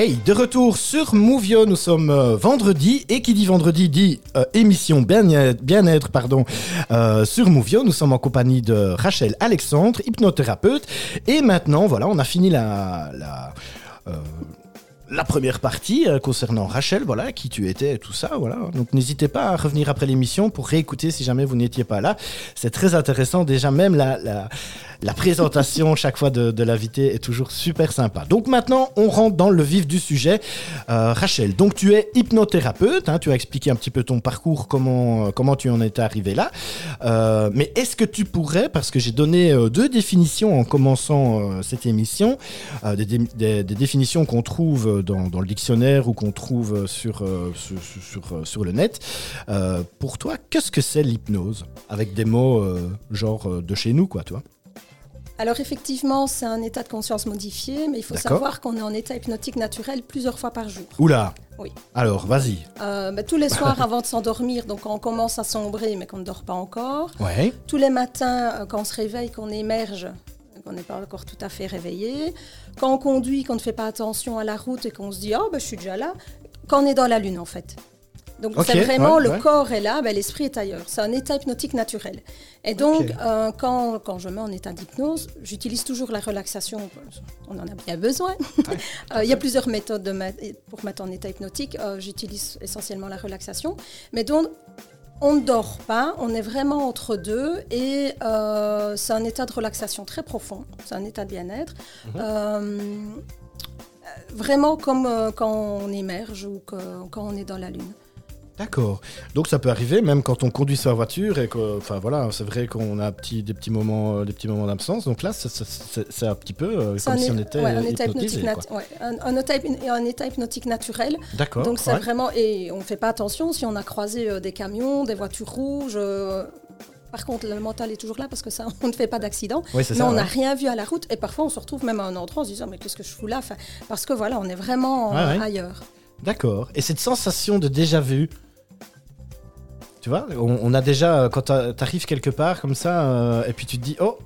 Hey, de retour sur Movio, nous sommes euh, vendredi, et qui dit vendredi dit euh, émission bien-être, euh, sur Movio. Nous sommes en compagnie de Rachel Alexandre, hypnothérapeute, et maintenant, voilà, on a fini la, la, première partie concernant Rachel, voilà, qui tu étais tout ça, voilà. Donc n'hésitez pas à revenir après l'émission pour réécouter si jamais vous n'étiez pas là. C'est très intéressant, déjà même la, la, la présentation chaque fois de, l'invité est toujours super sympa. Donc maintenant, on rentre dans le vif du sujet. Euh, Rachel, donc tu es hypnothérapeute, hein, tu as expliqué un petit peu ton parcours, comment, euh, tu en étais arrivé là. Euh, mais est-ce que tu pourrais, parce que j'ai donné deux définitions en commençant cette émission, des, dé- des- des définitions qu'on trouve dans, le dictionnaire ou qu'on trouve sur, le net. Pour toi, qu'est-ce que c'est l'hypnose? Avec des mots genre de chez nous, quoi, toi Alors effectivement, c'est un état de conscience modifié, mais il faut savoir qu'on est en état hypnotique naturel plusieurs fois par jour. Oula Oui. Alors, vas-y. Euh, bah, tous les soirs avant de s'endormir, donc quand on commence à sombrer mais qu'on ne dort pas encore. Ouais. Tous les matins euh, quand on se réveille, qu'on émerge, qu'on n'est pas encore tout à fait réveillé. Quand on conduit, qu'on ne fait pas attention à la route et qu'on se dit « Oh, bah, je suis déjà là ». Quand on est dans la lune en fait. Donc c'est vraiment ouais, le ouais. corps est là, ben, l'esprit est ailleurs. C'est un état hypnotique naturel. Et donc euh, quand, quand je mets en état d'hypnose, j'utilise toujours la relaxation. On en a bien besoin. Euh, Il y a plusieurs méthodes de mettre- pour mettre en état hypnotique. Euh, J'utilise essentiellement la relaxation. Mais donc on ne dort pas, on est vraiment entre deux et c'est un état de relaxation très profond, c'est un état de bien-être. Euh, vraiment comme quand on émerge ou que- quand on est dans la lune. D'accord. Donc ça peut arriver même quand on conduit sa voiture et que, enfin voilà, c'est vrai qu'on a petit, des petits moments, euh, des petits moments d'absence. Donc là, c'est- un petit peu euh, comme si on était ouais, un état hypnotique, quoi. nat- ouais, un, un état, hyp- un état hypnotique naturel. D'accord. Donc c'est ouais. vraiment et on ne fait pas attention si on a croisé euh, des camions, des voitures rouges. euh, par contre, le mental est toujours là parce que ça, on ne fait pas d'accident. Oui, Mais ça. on n'a ouais. rien vu à la route et parfois on se retrouve même à un endroit en se disant mais qu'est-ce que je fous là? Enfin, Parce que voilà, on est vraiment Ouais, ouais. ailleurs. D'accord. Et cette sensation de déjà vu, tu vois, on, on a déjà, euh, quand t'a- t'arrives quelque part comme ça, euh, et puis tu te dis, oh,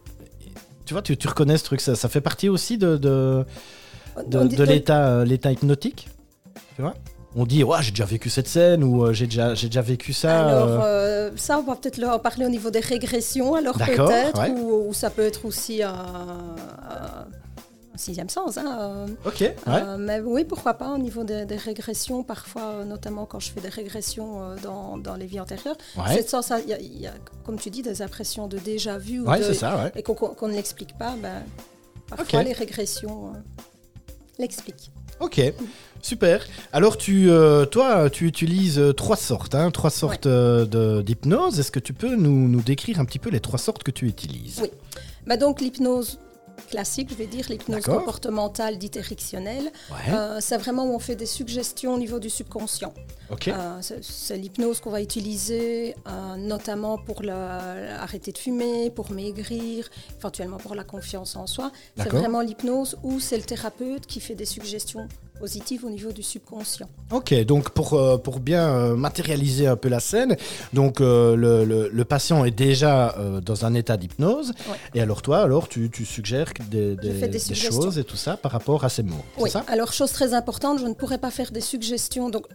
tu vois, tu, tu reconnais ce truc, ça, ça fait partie aussi de, de, de, l'état, euh, l'état hypnotique, tu vois On dit, ouais, j'ai déjà vécu cette scène, ou j'ai déjà, j'ai déjà vécu ça. Alors, euh, ça, on va peut-être leur parler au niveau des régressions, alors peut-être, ouais. ou, ou ça peut être aussi un, un- un sixième sens. hein, euh, Ok, ouais. euh, mais oui, pourquoi pas au niveau des, des régressions, parfois, euh, notamment quand je fais des régressions dans, dans les vies antérieures. ouais. Cette sens, il y, a- il y a, comme tu dis, des impressions de déjà vu ou Ouais, de- c'est ça, et qu'on ne l'explique pas. Ben, parfois, les régressions l'expliquent. Ok, super. Alors, tu, euh, toi, tu utilises trois sortes, hein, trois sortes d'hypnose. Est-ce que tu peux nous, nous décrire un petit peu les trois sortes que tu utilises? Oui. Bah donc l'hypnose classique, je vais dire, l'hypnose comportementale dite érectionnelle, Ouais. euh, c'est vraiment où on fait des suggestions au niveau du subconscient. Euh, c'est- l'hypnose qu'on va utiliser euh, notamment pour le- arrêter de fumer, pour maigrir, éventuellement pour la confiance en soi. C'est vraiment l'hypnose où c'est le thérapeute qui fait des suggestions positives au niveau du subconscient. Ok, donc pour, euh, pour bien euh, matérialiser un peu la scène, donc euh, le, le- le patient est déjà dans un état d'hypnose, Ouais. et alors toi, alors tu, tu suggères des, des- choses et tout ça par rapport à ces mots, Oui, ça? alors chose très importante, je ne pourrais pas faire des suggestions. Donc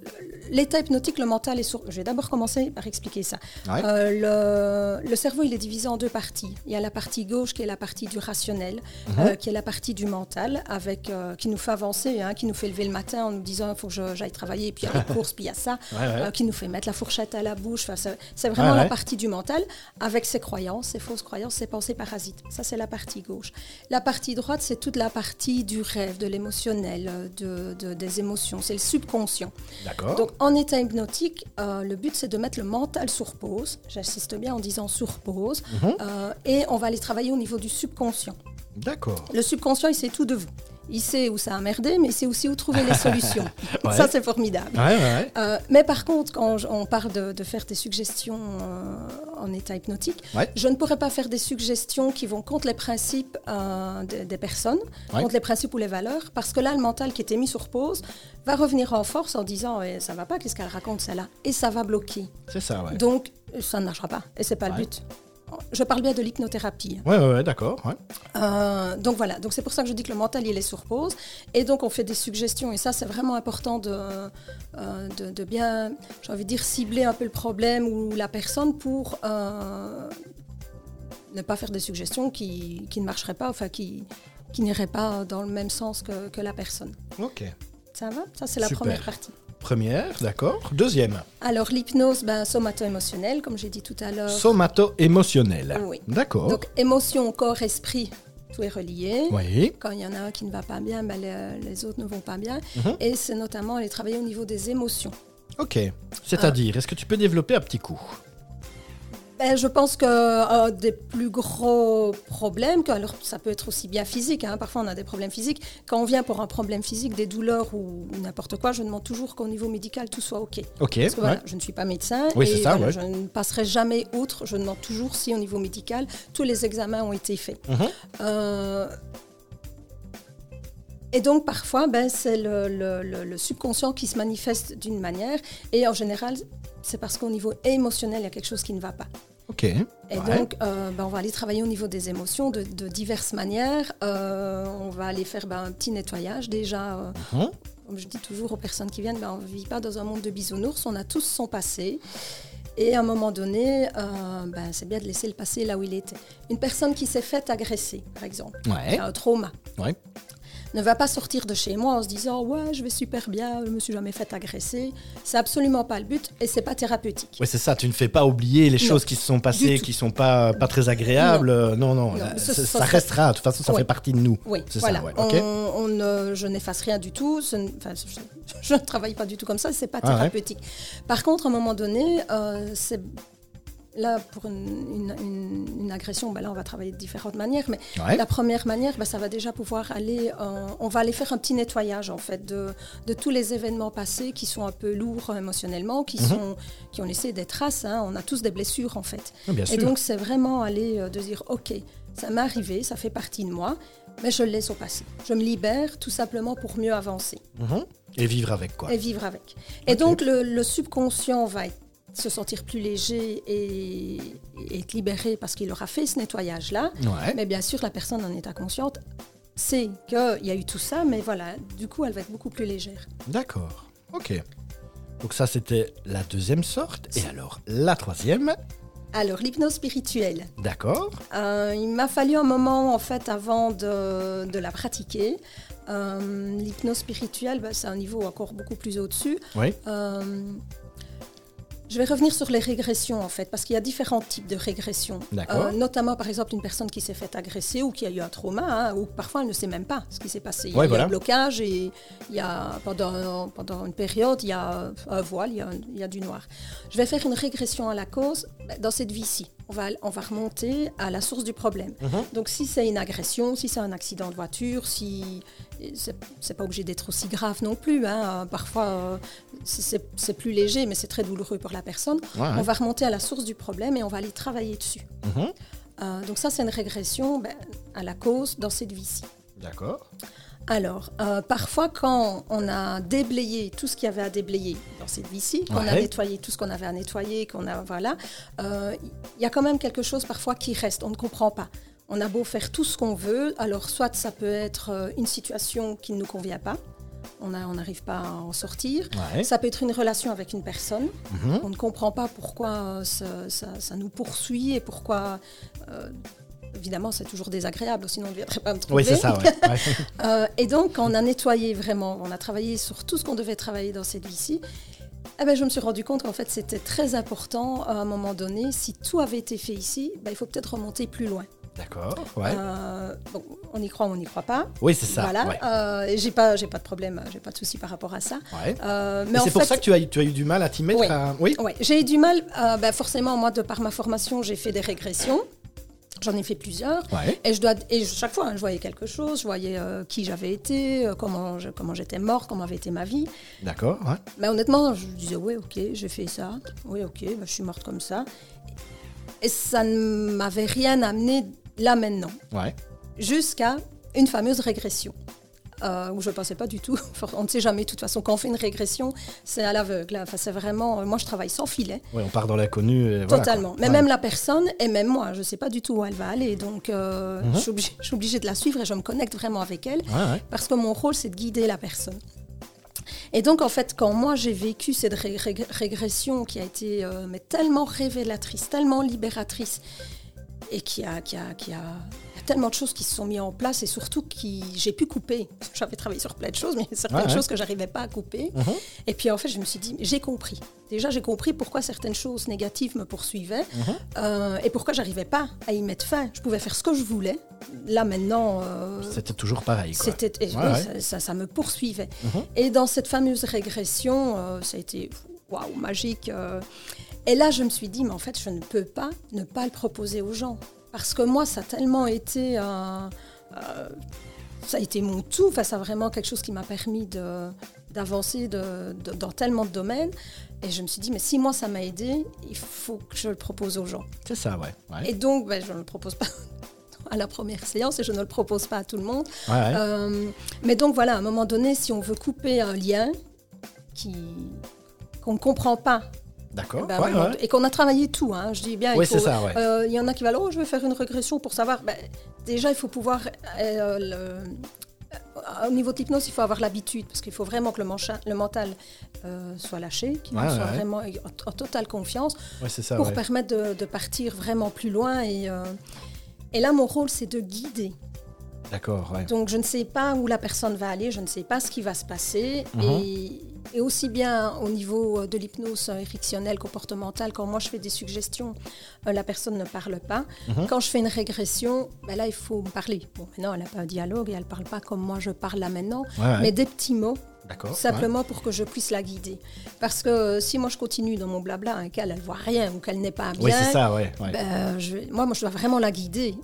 l'état hypnotique, le mental est sur... Je vais d'abord commencer par expliquer ça. Ouais. Euh, le, le cerveau, il est divisé en deux parties. Il y a la partie gauche qui est la partie du rationnel, Mhm. euh, qui est la partie du mental, avec, euh, qui nous fait avancer, hein, qui nous fait lever le matin en nous disant il faut que j'aille travailler, puis il y a les courses, puis il y a ça, Ouais, ouais. qui nous fait mettre la fourchette à la bouche. Enfin, c'est vraiment la partie du mental, avec ses croyances, ses fausses croyances, ses pensées parasites. Ça, c'est la partie gauche. La partie droite, c'est toute la partie du rêve, de l'émotionnel, de, de- des émotions. C'est le subconscient. D'accord. Donc, en état hypnotique, euh, le but, c'est de mettre le mental sur pause. J'insiste bien en disant sur pause. Mhm. Euh, et on va aller travailler au niveau du subconscient. D'accord. Le subconscient, il sait tout de vous. Il sait où ça a merdé, mais il sait aussi où trouver les solutions. Ouais. Ça, c'est formidable. Ouais, ouais, ouais. Euh, mais par contre, quand on parle de, de faire des suggestions euh, en état hypnotique, je ne pourrais pas faire des suggestions qui vont contre les principes euh, de- des personnes, contre les principes ou les valeurs, parce que là, le mental qui était mis sur pause va revenir en force en disant eh, ça va pas, qu'est-ce qu'elle raconte celle-là? Et ça va bloquer. C'est ça, ouais. Donc, ça ne marchera pas, et c'est pas le but. Je parle bien de l'hypnothérapie. Ouais, ouais, ouais, d'accord. ouais. Euh, donc voilà, donc c'est pour ça que je dis que le mental il est sur pause et donc on fait des suggestions et ça c'est vraiment important de, euh, de, de bien, j'ai envie de dire cibler un peu le problème ou la personne pour euh, ne pas faire des suggestions qui, qui ne marcheraient pas, enfin qui, qui n'iraient pas dans le même sens que, que la personne. Ok. Ça va? Ça c'est la première partie. Première, d'accord. Deuxième, Alors l'hypnose ben, somato-émotionnelle, comme j'ai dit tout à l'heure. somato-émotionnel. Oui. D'accord. Donc émotion, corps, esprit, tout est relié. Oui. Quand il y en a un qui ne va pas bien, ben, les, les autres ne vont pas bien. Mhm. Et c'est notamment aller travailler au niveau des émotions. Ok. C'est-à-dire, est-ce que tu peux développer un petit coup? Ben, je pense qu'un des plus gros problèmes, que, alors ça peut être aussi bien physique, hein, parfois on a des problèmes physiques, quand on vient pour un problème physique, des douleurs ou n'importe quoi, je demande toujours qu'au niveau médical tout soit OK. Ok. Parce que voilà, ouais. je ne suis pas médecin Oui, et ça, voilà, ouais. je ne passerai jamais outre. Je demande toujours si au niveau médical tous les examens ont été faits. Mhm. Euh, et donc parfois, ben, c'est le, le- le- le subconscient qui se manifeste d'une manière et en général, c'est parce qu'au niveau émotionnel, il y a quelque chose qui ne va pas. Ok. Et Ouais. donc, euh, ben, on va aller travailler au niveau des émotions de, de diverses manières. Euh, on va aller faire ben, un petit nettoyage déjà. euh, Mhm. comme je dis toujours aux personnes qui viennent, ben, on ne vit pas dans un monde de bisounours, on a tous son passé. Et à un moment donné, c'est bien de laisser le passé là où il était. Une personne qui s'est faite agresser, par exemple, Ouais. qui a un trauma, Ouais. Ne va pas sortir de chez moi en se disant ouais je vais super bien, je me suis jamais fait agresser. C'est absolument pas le but et c'est pas thérapeutique. Ouais, c'est ça. Tu ne fais pas oublier les Non, choses qui se sont passées, qui sont pas pas très agréables. Non, non. Ça restera. De toute façon, ça Oui. fait partie de nous. Oui, C'est voilà. ça. Ouais. Ok. On- on ne- je n'efface rien du tout. Ce je, je ne travaille pas du tout comme ça. C'est pas Ah ouais. thérapeutique. Par contre, à un moment donné, euh, c'est là pour une, une- une- une agression. ben là, on va travailler de différentes manières. Mais Ouais. la première manière, ben, ça va déjà pouvoir aller. euh, on va aller faire un petit nettoyage en fait de, de tous les événements passés qui sont un peu lourds émotionnellement, qui Mhm. sont qui ont laissé des traces. hein. On a tous des blessures en fait. Ah, bien Et donc, c'est vraiment aller euh, de dire, OK, ça m'est arrivé, ça fait partie de moi, mais je le laisse au passé. Je me libère tout simplement pour mieux avancer Mhm. Et vivre avec quoi. et vivre avec. Et donc, le, le subconscient va être- se sentir plus léger et, et être libéré parce qu'il aura fait ce nettoyage-là. Ouais. Mais bien sûr, la personne en état consciente sait qu'il y a eu tout ça, mais voilà, du coup, elle va être beaucoup plus légère. D'accord. Ok. Donc ça, c'était la deuxième sorte. Et alors, la troisième. Alors, l'hypnose spirituelle. D'accord. Euh, il m'a fallu un moment en fait avant de, de la pratiquer. Euh, L'hypnose spirituelle, bah, c'est un niveau encore beaucoup plus au-dessus. Oui. Euh, je vais revenir sur les régressions en fait, parce qu'il y a différents types de régressions. Euh, notamment par exemple une personne qui s'est fait agresser ou qui a eu un trauma, hein, ou parfois elle ne sait même pas ce qui s'est passé. Il y a- Ouais, il y a voilà. un blocage et il y a, pendant, pendant une période, il y a un voile, il y a, un- il y a du noir. Je vais faire une régression à la cause ben, dans cette vie-ci. On va, on va remonter à la source du problème. Mhm. Donc si c'est une agression, si c'est un accident de voiture, si c'est pas obligé d'être aussi grave non plus. hein. Parfois euh, c'est- plus léger, mais c'est très douloureux pour la personne. Ouais. On va remonter à la source du problème et on va aller travailler dessus. Mhm. Euh, donc ça c'est une régression ben, à la cause dans cette vie-ci. D'accord. Alors, euh, parfois, quand on a déblayé tout ce qu'il y avait à déblayer dans cette vie-ci, qu'on a nettoyé tout ce qu'on avait à nettoyer, qu'on a voilà, euh, il y a quand même quelque chose parfois qui reste. On ne comprend pas. On a beau faire tout ce qu'on veut, alors soit ça peut être euh, une situation qui ne nous convient pas, on n'arrive pas à en sortir. Ouais. Ça peut être une relation avec une personne. Mhm. On ne comprend pas pourquoi ça, ça- ça nous poursuit et pourquoi. euh, évidemment, c'est toujours désagréable, sinon on ne viendrait pas me trouver. Oui, c'est ça. Ouais. Euh, et donc, on a nettoyé vraiment, on a travaillé sur tout ce qu'on devait travailler dans cette vie-ci, eh ben, je me suis rendu compte qu'en fait, c'était très important à un moment donné. Si tout avait été fait ici, ben, il faut peut-être remonter plus loin. D'accord. Ouais. Euh, bon, on y croit ou on n'y croit pas. Oui, c'est ça. voilà. ouais. Euh, j'ai pas, j'ai pas de problème, j'ai pas de souci par rapport à ça. Ouais. Euh, mais c'est pour ça que tu as, tu as eu du mal à t'y mettre. Oui. à- Oui. Ouais, j'ai eu du mal. ben, forcément, moi, de par ma formation, j'ai fait des régressions. J'en ai fait plusieurs. Ouais. Et, je dois, et chaque fois, hein, je voyais quelque chose, je voyais euh, qui j'avais été, euh, comment, je- comment j'étais morte, comment avait été ma vie. D'accord. Ouais. Mais honnêtement, je disais, oui, ok, j'ai fait ça. Oui, ok, bah, je suis morte comme ça. Et ça ne m'avait rien amené là maintenant, Ouais. jusqu'à une fameuse régression. Euh, où je ne pensais pas du tout. on ne sait jamais, de toute façon, quand on fait une régression, c'est à l'aveugle. Enfin, c'est vraiment, moi je travaille sans filet. Oui, on part dans l'inconnu. Totalement. Mais même la personne et même moi, je ne sais pas du tout où elle va aller. Donc euh, mhm. je, suis obligée, de la suivre et je me connecte vraiment avec elle parce que mon rôle, c'est de guider la personne. Et donc, en fait, quand moi j'ai vécu cette régression qui a été euh, mais tellement révélatrice, tellement libératrice, et qui a, qui a, qui a tellement de choses qui se sont mises en place et surtout qui j'ai pu couper. J'avais travaillé sur plein de choses, mais certaines choses que j'arrivais pas à couper. Mhm. Et puis en fait, je me suis dit, j'ai compris. Déjà, j'ai compris pourquoi certaines choses négatives me poursuivaient mhm. euh, et pourquoi j'arrivais pas à y mettre fin. Je pouvais faire ce que je voulais. Là maintenant, euh, c'était toujours pareil. C'était, ça, ça, me poursuivait. Mhm. Et dans cette fameuse régression, euh, ça a été waouh magique. et là, je me suis dit, mais en fait, je ne peux pas ne pas le proposer aux gens. Parce que moi, ça a tellement été. Euh, ça a été mon tout. Enfin, ça a vraiment quelque chose qui m'a permis d'avancer de, dans tellement de domaines. Et je me suis dit, mais si moi ça m'a aidé, il faut que je le propose aux gens. C'est ça, ouais. Et donc, ben, je ne le propose pas à la première séance et je ne le propose pas à tout le monde. Euh, mais donc voilà, à un moment donné, si on veut couper un lien qui qu'on ne comprend pas D'accord. Ben et qu'on a travaillé tout. Hein. Je dis bien. Oui, c'est ça. Euh, il y en a qui vont oh, je vais faire une régression pour savoir. Ben, déjà, il faut pouvoir. Euh, le, au niveau de l'hypnose, il faut avoir l'habitude, parce qu'il faut vraiment que le, le mental euh, soit lâché, qu'il soit vraiment en, totale confiance, ça, pour permettre de, de, partir vraiment plus loin. Et, et là, mon rôle, c'est de guider. D'accord. Donc, je ne sais pas où la personne va aller, je ne sais pas ce qui va se passer. Mhm. Et et aussi bien au niveau euh, de l'hypnose érectionnelle, comportementale, quand moi je fais des suggestions, euh, la personne ne parle pas. Mhm. Quand je fais une régression, ben là il faut me parler. Bon, maintenant elle n'a pas un dialogue et elle ne parle pas comme moi je parle là maintenant, mais des petits mots. Simplement pour que je puisse la guider. Parce que euh, si moi je continue dans mon blabla, hein, qu'elle ne voit rien ou qu'elle n'est pas bien, oui, c'est ça, ouais, ben, je, moi, moi je dois vraiment la guider.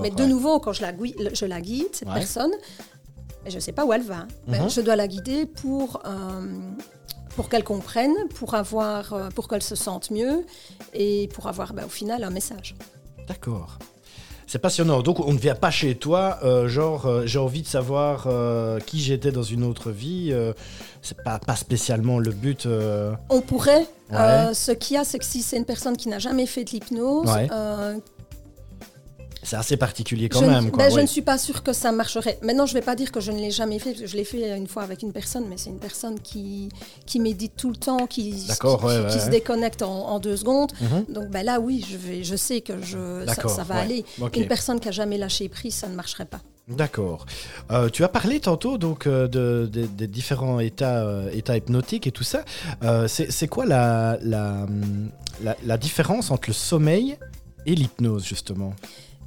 Mais de nouveau, quand je la, je la guide, cette personne, je ne sais pas où elle va. Mhm. Je dois la guider pour, euh, pour qu'elle comprenne, pour, avoir, euh, pour qu'elle se sente mieux et pour avoir ben, au final un message. D'accord. C'est passionnant. Donc on ne vient pas chez toi, euh, genre j'ai envie de savoir qui j'étais dans une autre vie. c'est pas, pas spécialement le but. On pourrait. ce qu'il y a, c'est que si c'est une personne qui n'a jamais fait de l'hypnose, c'est assez particulier quand même. Ben, je ne suis pas sûre que ça marcherait. Maintenant, je ne vais pas dire que je ne l'ai jamais fait, parce que je l'ai fait une fois avec une personne, mais c'est une personne qui, qui médite tout le temps, qui, qui, se déconnecte en, deux secondes. Mhm. Donc ben là, oui, je, vais, je sais que je, ça, va aller. Une personne qui a jamais lâché prise, ça ne marcherait pas. D'accord. Euh, tu as parlé tantôt donc euh, de, des différents états, euh, états hypnotiques et tout ça. c'est quoi la, la, la différence entre le sommeil et l'hypnose justement?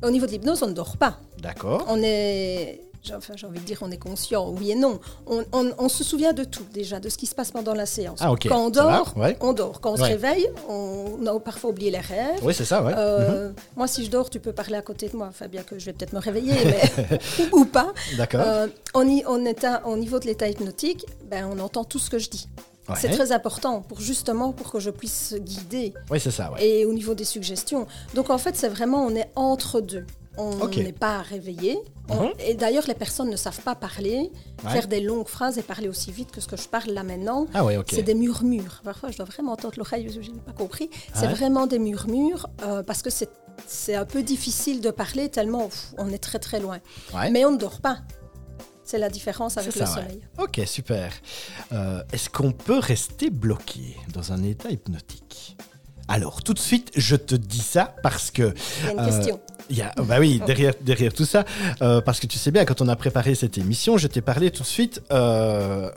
Au niveau de l'hypnose, on ne dort pas. D'accord. On est enfin j'ai envie de dire on est conscient, oui et non. On, se souvient de tout déjà, de ce qui se passe pendant la séance. Ah, Quand on dort, on dort. Quand on se réveille, on a parfois oublié les rêves. Oui, c'est ça, ouais. Euh, mhm. Moi, si je dors, tu peux parler à côté de moi. Enfin, bien que je vais peut-être me réveiller, mais ou pas. D'accord. Euh, on, on est au niveau de l'état hypnotique, ben, on entend tout ce que je dis. C'est très important pour justement pour que je puisse guider. Oui, c'est ça. Et au niveau des suggestions. Donc en fait, c'est vraiment on est entre deux. On n'est pas réveillé. Mhm. Et d'ailleurs, les personnes ne savent pas parler, faire des longues phrases et parler aussi vite que ce que je parle là maintenant. Ah c'est des murmures. Parfois, je dois vraiment entendre l'oreille, je n'ai pas compris. C'est vraiment des murmures euh, parce que c'est un peu difficile de parler tellement on est très très loin. Mais on ne dort pas. C'est la différence avec le soleil. Ok, super. Euh, est-ce qu'on peut rester bloqué dans un état hypnotique? Alors, tout de suite, je te dis ça parce que... Il y a une question. Y a, bah oui, derrière, derrière tout ça, euh, parce que tu sais bien, quand on a préparé cette émission, je t'ai parlé tout de suite euh,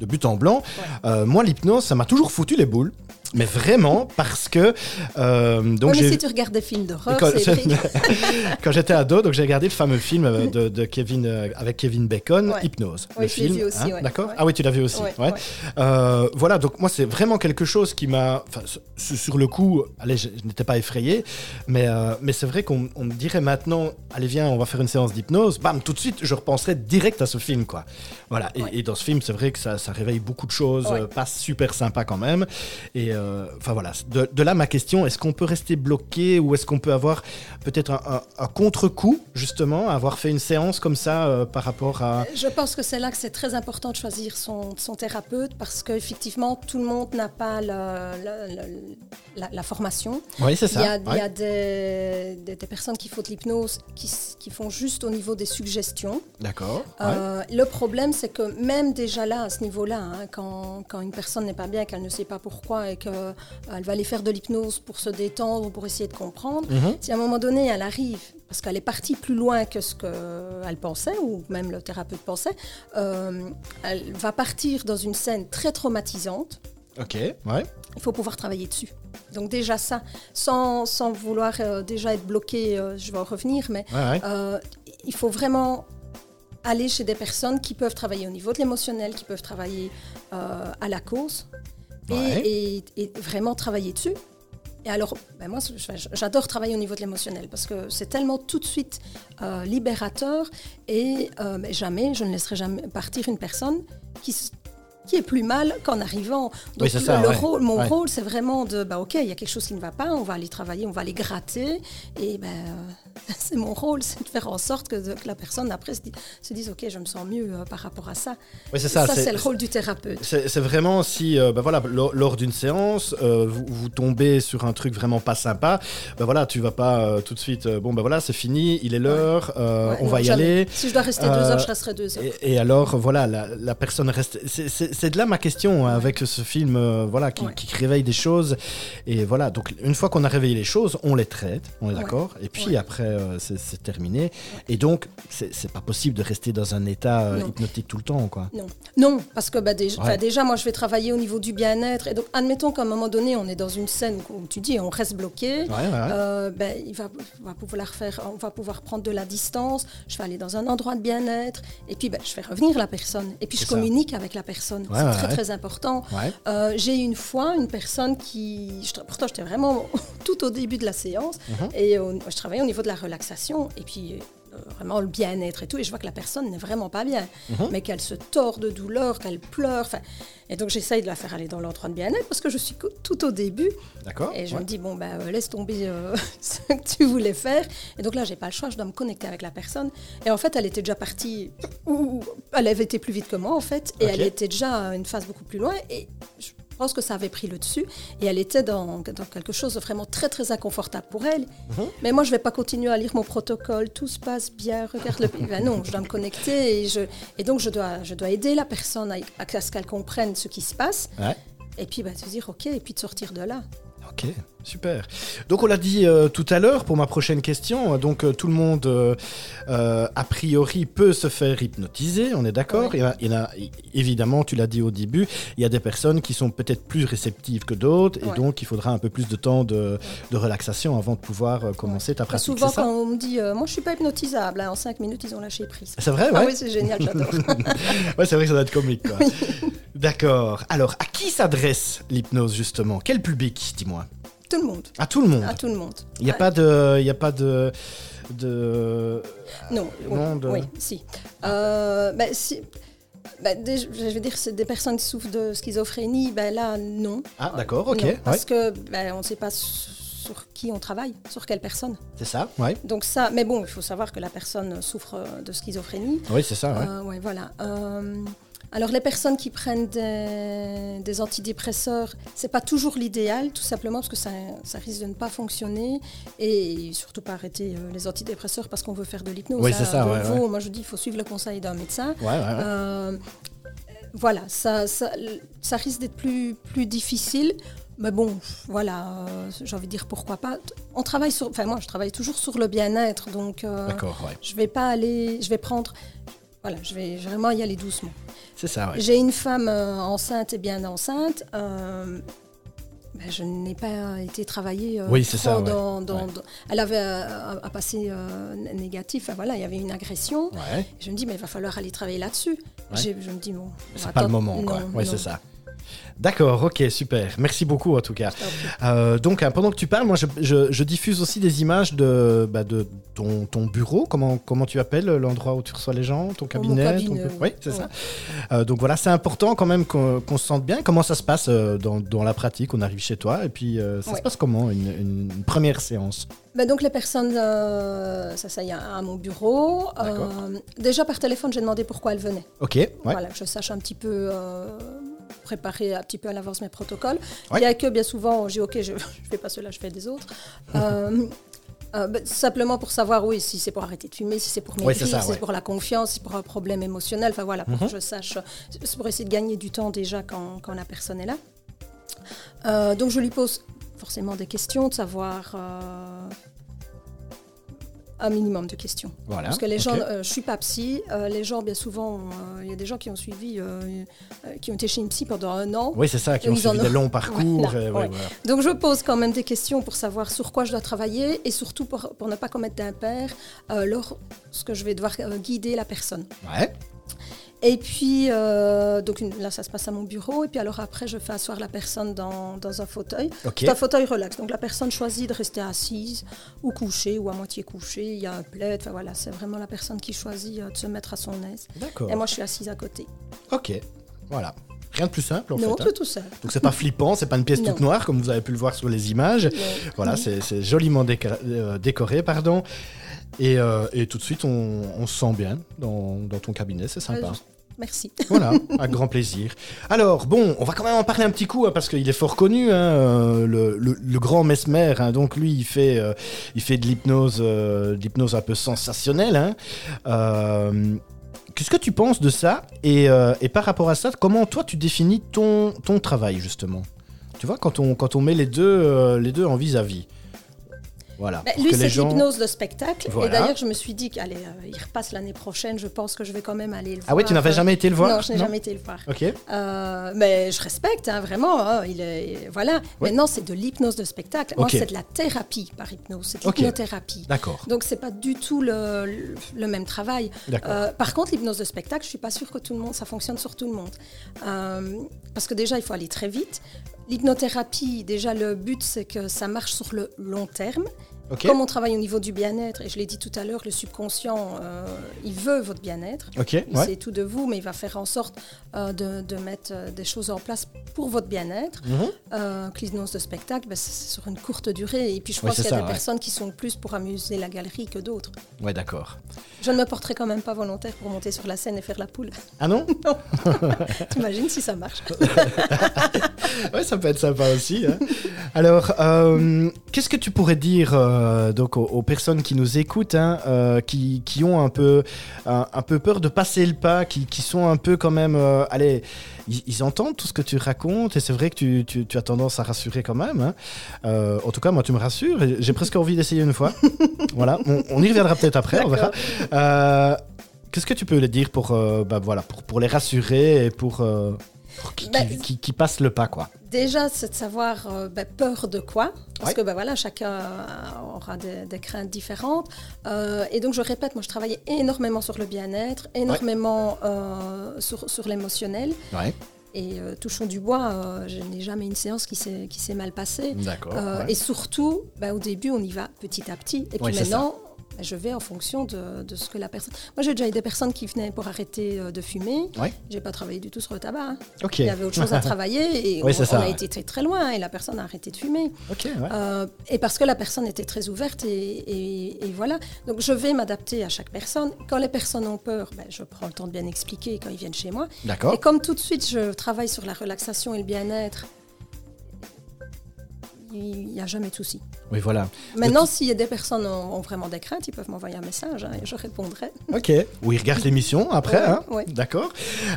de but en blanc. moi, l'hypnose, ça m'a toujours foutu les boules mais vraiment parce que euh, donc mais si tu regardes des films d'horreur, quand, quand j'étais ado, donc j'ai regardé le fameux film euh, de, Kevin euh, avec Kevin Bacon, Hypnose, le film. Vu aussi, hein, D'accord. Ah oui, tu l'as vu aussi. Euh, voilà, donc moi c'est vraiment quelque chose qui m'a, sur le coup, allez, je, n'étais pas effrayé, mais mais c'est vrai qu'on me dirait maintenant, allez viens, on va faire une séance d'hypnose, bam, tout de suite, je repenserais direct à ce film, quoi. Voilà. Et, dans ce film, c'est vrai que ça, ça réveille beaucoup de choses, pas super sympa quand même, et enfin voilà, de, de, là ma question, est-ce qu'on peut rester bloqué ou est-ce qu'on peut avoir peut-être un, un, un contre-coup justement, avoir fait une séance comme ça euh, par rapport à... Je pense que c'est là que c'est très important de choisir son, son thérapeute parce qu'effectivement tout le monde n'a pas la, la, formation. Oui, c'est ça. Il y a, ouais. il y a des, des, des, personnes qui font de l'hypnose qui, qui, font juste au niveau des suggestions. D'accord. Euh, ouais. Le problème c'est que même déjà là, à ce niveau-là, hein, quand, quand, une personne n'est pas bien, qu'elle ne sait pas pourquoi et qu'elle euh, va aller faire de l'hypnose pour se détendre ou pour essayer de comprendre, mm -hmm. si à un moment donné elle arrive, parce qu'elle est partie plus loin que ce qu'elle pensait, ou même le thérapeute pensait, euh, elle va partir dans une scène très traumatisante. Ok, ouais. Il faut pouvoir travailler dessus. Donc déjà ça, sans, sans vouloir euh, déjà être bloqué, euh, je vais en revenir, mais ouais, ouais. il faut vraiment aller chez des personnes qui peuvent travailler au niveau de l'émotionnel, qui peuvent travailler à la cause, ouais. et, et, et, vraiment travailler dessus. Et alors, ben moi, j'adore travailler au niveau de l'émotionnel parce que c'est tellement tout de suite euh, libérateur et euh, jamais, je ne laisserai jamais partir une personne qui, qui est plus mal qu'en arrivant. Donc, oui, ça, le ouais. rôle, mon ouais. rôle, c'est vraiment de, bah, ok, il y a quelque chose qui ne va pas, on va aller travailler, on va aller gratter, et ben, c'est mon rôle, c'est de faire en sorte que, la personne après se, dit, se, dise, ok, je me sens mieux euh, par rapport à ça. Oui, c'est ça. Ça, c'est le rôle du thérapeute. C'est vraiment si, euh, ben voilà, lors, lors d'une séance, euh, vous, vous, tombez sur un truc vraiment pas sympa, ben voilà, tu vas pas euh, tout de suite, bon ben voilà, c'est fini, il est l'heure, ouais. on non, va y jamais. aller. Si je dois rester deux heures, je resterai deux heures. Et, et alors, voilà, la, la personne reste. C'est de là ma question hein, avec ce film, euh, voilà, qui, qui, réveille des choses. Et voilà, donc une fois qu'on a réveillé les choses, on les traite, on est d'accord. Et puis après, euh, c'est terminé. Et donc, c'est pas possible de rester dans un état euh, hypnotique tout le temps, quoi. Non, non, parce que bah, déjà, moi, je vais travailler au niveau du bien-être. Et donc, admettons qu'à un moment donné, on est dans une scène où tu dis, on reste bloqué. Il va, on va pouvoir faire, on va pouvoir prendre de la distance. Je vais aller dans un endroit de bien-être. Et puis, ben, je fais revenir la personne. Et puis, je communique avec la personne. C'est très, très important. Euh, J'ai une fois une personne qui. Je, pourtant, j'étais vraiment tout au début de la séance. Mhm. Mm -hmm. Et je travaillais au niveau de la relaxation. Et puis, vraiment le bien-être et tout. Et je vois que la personne n'est vraiment pas bien. Mm -hmm. Mais qu'elle se tord de douleur, qu'elle pleure. Et donc, j'essaye de la faire aller dans l'endroit de bien-être parce que je suis tout au début. D'accord. Et je ouais. me dis, bon, bah, laisse tomber euh, ce que tu voulais faire. Et donc là, j'ai pas le choix. Je dois me connecter avec la personne. Et en fait, elle était déjà partie. Ou elle avait été plus vite que moi, en fait. Et okay. elle était déjà à une phase beaucoup plus loin. Et je je pense que ça avait pris le dessus et elle était dans, dans quelque chose de vraiment très très inconfortable pour elle. -hmm. Mais moi, je ne vais pas continuer à lire mon protocole, tout se passe bien, regarde le... ben non, je dois me connecter et, je, et donc je dois, je dois aider la personne à, à ce qu'elle comprenne ce qui se passe. Ouais. Et puis ben, se dire, ok, et puis de sortir de là. Ok, super. Donc on l'a dit euh, tout à l'heure pour ma prochaine question. Donc euh, tout le monde, euh, a priori, peut se faire hypnotiser, on est d'accord? Il, a, évidemment, tu l'as dit au début, il y a des personnes qui sont peut-être plus réceptives que d'autres et donc il faudra un peu plus de temps de, de relaxation avant de pouvoir commencer ta pratique. Souvent quand on me dit, moi je suis pas hypnotisable, hein, en 5 minutes ils ont lâché prise. C'est vrai, ah ouais? oui, c'est génial, j'adore. ouais, c'est vrai que ça doit être comique. D'accord. Alors, à qui s'adresse l'hypnose justement? Quel public, dis-moi? Tout le monde. À tout le monde. À tout le monde. Il n'y a, ouais. pas de, y a pas de, de. Non. non oui, de... oui, si. Euh, ben, si ben, des, je veux dire, c'est des personnes qui souffrent de schizophrénie. Ben là, non. Ah, d'accord, ok. Non, parce ouais. que on ne sait pas sur qui on travaille, sur quelle personne. C'est ça, oui. Donc ça, mais bon, il faut savoir que la personne souffre de schizophrénie. Oui, c'est ça, ouais. Euh, ouais, voilà. Euh, alors les personnes qui prennent des, des antidépresseurs, c'est pas toujours l'idéal, tout simplement parce que ça, ça, risque de ne pas fonctionner et surtout pas arrêter euh, les antidépresseurs parce qu'on veut faire de l'hypnose. Oui, c'est ça. Ouais, ouais. Moi je dis il faut suivre le conseil d'un médecin. Ouais, ouais, euh, voilà, ça, ça, ça risque d'être plus, plus difficile. Mais bon, voilà, euh, j'ai envie de dire pourquoi pas. On travaille sur, enfin moi je travaille toujours sur le bien-être, donc euh, ouais. je vais pas aller, je vais prendre, voilà, je vais vraiment y aller doucement. C'est ça, ouais. J'ai une femme euh, enceinte et bien enceinte. Euh, ben, je n'ai pas été travailler euh, oui, c'est ça, dans, ouais. dans, ouais. dans, Elle avait un passé négatif. Enfin, voilà, il y avait une agression. Je me dis, mais il va falloir aller travailler là-dessus. Je me dis, bon. C'est pas le moment, quoi. Oui, c'est ça. D'accord, ok, super. Merci beaucoup en tout cas. Euh, donc hein, pendant que tu parles, moi je, je- je diffuse aussi des images de, bah, de ton, ton bureau. Comment, comment tu appelles l'endroit où tu reçois les gens Ton cabinet, oui. C'est Ouais. ça. Euh, donc voilà, c'est important quand même qu'on se sente bien. Comment ça se passe euh, dans, dans la pratique? On arrive chez toi et puis euh, ça se passe comment une, une première séance? Ben donc les personnes euh, s'asseyent à, à mon bureau. Euh, déjà par téléphone, j'ai demandé pourquoi elles venaient. Ok, ouais. Voilà, que je sache un petit peu euh, préparer un petit peu à l'avance mes protocoles. Ouais. Il y a que bien souvent, j'ai ok, je ne fais pas cela, je fais des autres. Euh, euh, ben, simplement pour savoir, oui, si c'est pour arrêter de fumer, si c'est pour maigrir, ça, si ouais. c'est pour la confiance, si c'est pour un problème émotionnel, enfin voilà, pour Mhm. que je sache, c'est pour essayer de gagner du temps déjà quand, quand la personne est là. Euh, donc je lui pose forcément des questions, de savoir un minimum de questions. Voilà. Parce que les gens, euh, je suis pas psy, euh, les gens bien souvent, euh, il y a des gens qui ont suivi, euh, qui ont été chez une psy pendant un an. Oui, c'est ça, qui ont suivi des longs parcours. Voilà, et ouais, ouais. voilà. Donc je pose quand même des questions pour savoir sur quoi je dois travailler et surtout pour, pour ne pas commettre d'impair lorsque je vais devoir guider la personne. Ouais. Et puis, euh, donc une- là, ça se passe à mon bureau. Et puis alors après, je fais asseoir la personne dans, dans un fauteuil. C'est un fauteuil relax. Donc la personne choisit de rester assise ou couchée ou à moitié couchée. Il y a un plaid. Enfin voilà, c'est vraiment la personne qui choisit euh, de se mettre à son aise. D'accord. Et moi, je suis assise à côté. Ok. Voilà. Rien de plus simple en non, fait. hein. tout, tout seul. Donc c'est pas flippant, c'est pas une pièce toute noire comme vous avez pu le voir sur les images. Non. Voilà, c'est c'est joliment euh, décoré, pardon. Et, euh, et tout de suite, on, on se sent bien dans, dans ton cabinet, c'est sympa. Merci. Voilà, avec grand plaisir. Alors, bon, on va quand même en parler un petit coup, hein, parce qu'il est fort connu, hein, euh, le, grand Mesmer. hein. donc lui, il fait, euh, il fait de l'hypnose, euh, un peu sensationnelle. Euh, Qu'est-ce que tu penses de ça et, par rapport à ça, comment toi tu définis ton, ton travail justement? Tu vois, quand on, quand on met les deux, les deux en vis-à-vis. Voilà. Ben, pour lui, que les c'est gens- l'hypnose de spectacle. Voilà. Et d'ailleurs, je me suis dit qu'allez, euh, il repasse l'année prochaine. Je pense que je vais quand même aller le voir. Ah oui, tu n'avais jamais été le voir Non, je n'ai jamais été le voir. Ok. Euh, mais je respecte, hein, vraiment. hein, il est, voilà. Ouais. Maintenant, c'est de l'hypnose de spectacle. Moi, c'est de la thérapie par hypnose. C'est de l'hypnothérapie. D'accord. Donc, c'est pas du tout le, le- le même travail. D'accord. Euh, par contre, l'hypnose de spectacle, je suis pas sûre que tout le monde, ça fonctionne sur tout le monde. Parce que déjà, il faut aller très vite. L'hypnothérapie, déjà, le but, c'est que ça marche sur le long terme. Comme on travaille au niveau du bien-être, et je l'ai dit tout à l'heure, le subconscient, euh, il veut votre bien-être. Ok. Il Ouais. sait tout de vous, mais il va faire en sorte euh, de, de mettre euh, des choses en place pour votre bien-être. Euh, que l'hypnose de spectacle, ben, c'est sur une courte durée. Et puis je pense c'est qu'il y a ça, des ouais. personnes qui sont plus pour amuser la galerie que d'autres. Ouais, d'accord. Je ne me porterai quand même pas volontaire pour monter sur la scène et faire la poule. Ah non T'imagines si ça marche Ouais, ça peut être sympa aussi. hein. Alors, qu'est-ce que tu pourrais dire euh, donc aux, aux personnes qui nous écoutent, hein, euh, qui, qui ont un peu, un, un peu peur de passer le pas, qui, qui sont un peu quand même, euh, allez, ils, ils entendent tout ce que tu racontes et c'est vrai que tu, tu- tu as tendance à rassurer quand même. hein. En tout cas, moi, tu me rassures. J'ai presque envie d'essayer une fois. voilà, on, on y reviendra peut-être après, on verra. Qu'est-ce que tu peux les dire pour, bah, voilà, pour, pour les rassurer et pour, Bah, qu'ils passent le pas, quoi Déjà, c'est de savoir euh, ben, peur de quoi, parce Ouais. que ben, voilà, chacun aura des, des craintes différentes. Euh, et donc, je répète, moi, je travaillais énormément sur le bien-être, énormément euh, sur, sur l'émotionnel. Ouais. Et euh, touchons du bois, euh, je n'ai jamais une séance qui s'est qui mal passée. D'accord. Euh, ouais. Et surtout, au début, on y va petit à petit. Et puis maintenant, je vais en fonction de, de ce que la personne. Moi, j'ai déjà eu des personnes qui venaient pour arrêter euh, de fumer. Ouais. J'ai pas travaillé du tout sur le tabac. hein. Il y avait autre chose à travailler et Oui, on, on a été très très loin et la personne a arrêté de fumer. Ouais. Euh, et parce que la personne était très ouverte et, et- et voilà. Donc je vais m'adapter à chaque personne. Quand les personnes ont peur, ben, je prends le temps de bien expliquer quand ils viennent chez moi. D'accord. Et comme tout de suite je travaille sur la relaxation et le bien-être, il n'y a jamais de souci. Oui, voilà. Maintenant, s'il y a des personnes ont, ont vraiment des craintes, ils peuvent m'envoyer un message hein, et je répondrai. Ok. Oui, regarde l'émission après, Ouais, hein. ouais. D'accord.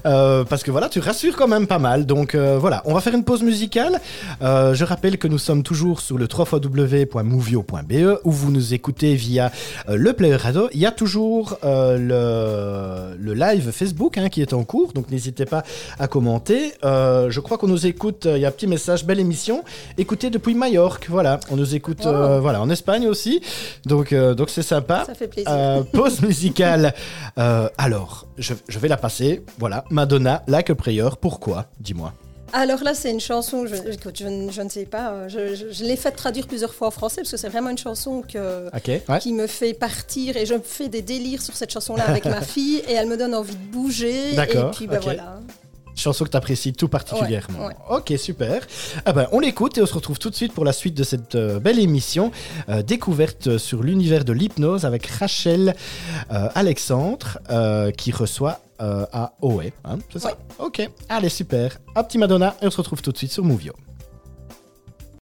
Euh, parce que voilà, tu rassures quand même pas mal. Donc euh, voilà, on va faire une pause musicale. Euh, je rappelle que nous sommes toujours sur le www.movio.be où vous nous écoutez via le player radio. Il y a toujours le, le live Facebook hein, qui est en cours, donc n'hésitez pas à commenter. Je crois qu'on nous écoute. Il y a un petit message, belle émission. Écoutez depuis Majorque. Voilà, on nous écoute. Euh, voilà, en Espagne aussi. Donc euh, donc c'est sympa. Ça fait plaisir. Euh, pause musicale. Alors, je, je vais la passer. Voilà, Madonna, Like a Prayer. Pourquoi Dis-moi. Alors là, c'est une chanson, je, écoute, je, ne- je ne sais pas, je, l'ai fait traduire plusieurs fois en français parce que c'est vraiment une chanson que, Ok, ouais. qui me fait partir et je me fais des délires sur cette chanson-là avec ma fille et elle me donne envie de bouger. D'accord, Et puis ben voilà. Chanson que tu apprécies tout particulièrement. Ouais, Ok, super. Ah ben, on l'écoute et on se retrouve tout de suite pour la suite de cette euh, belle émission euh, découverte sur l'univers de l'hypnose avec Rachel euh, Alexandre euh, qui reçoit euh, à OE. hein, c'est ça? Ok, allez, super. À petit Madonna et on se retrouve tout de suite sur Movio.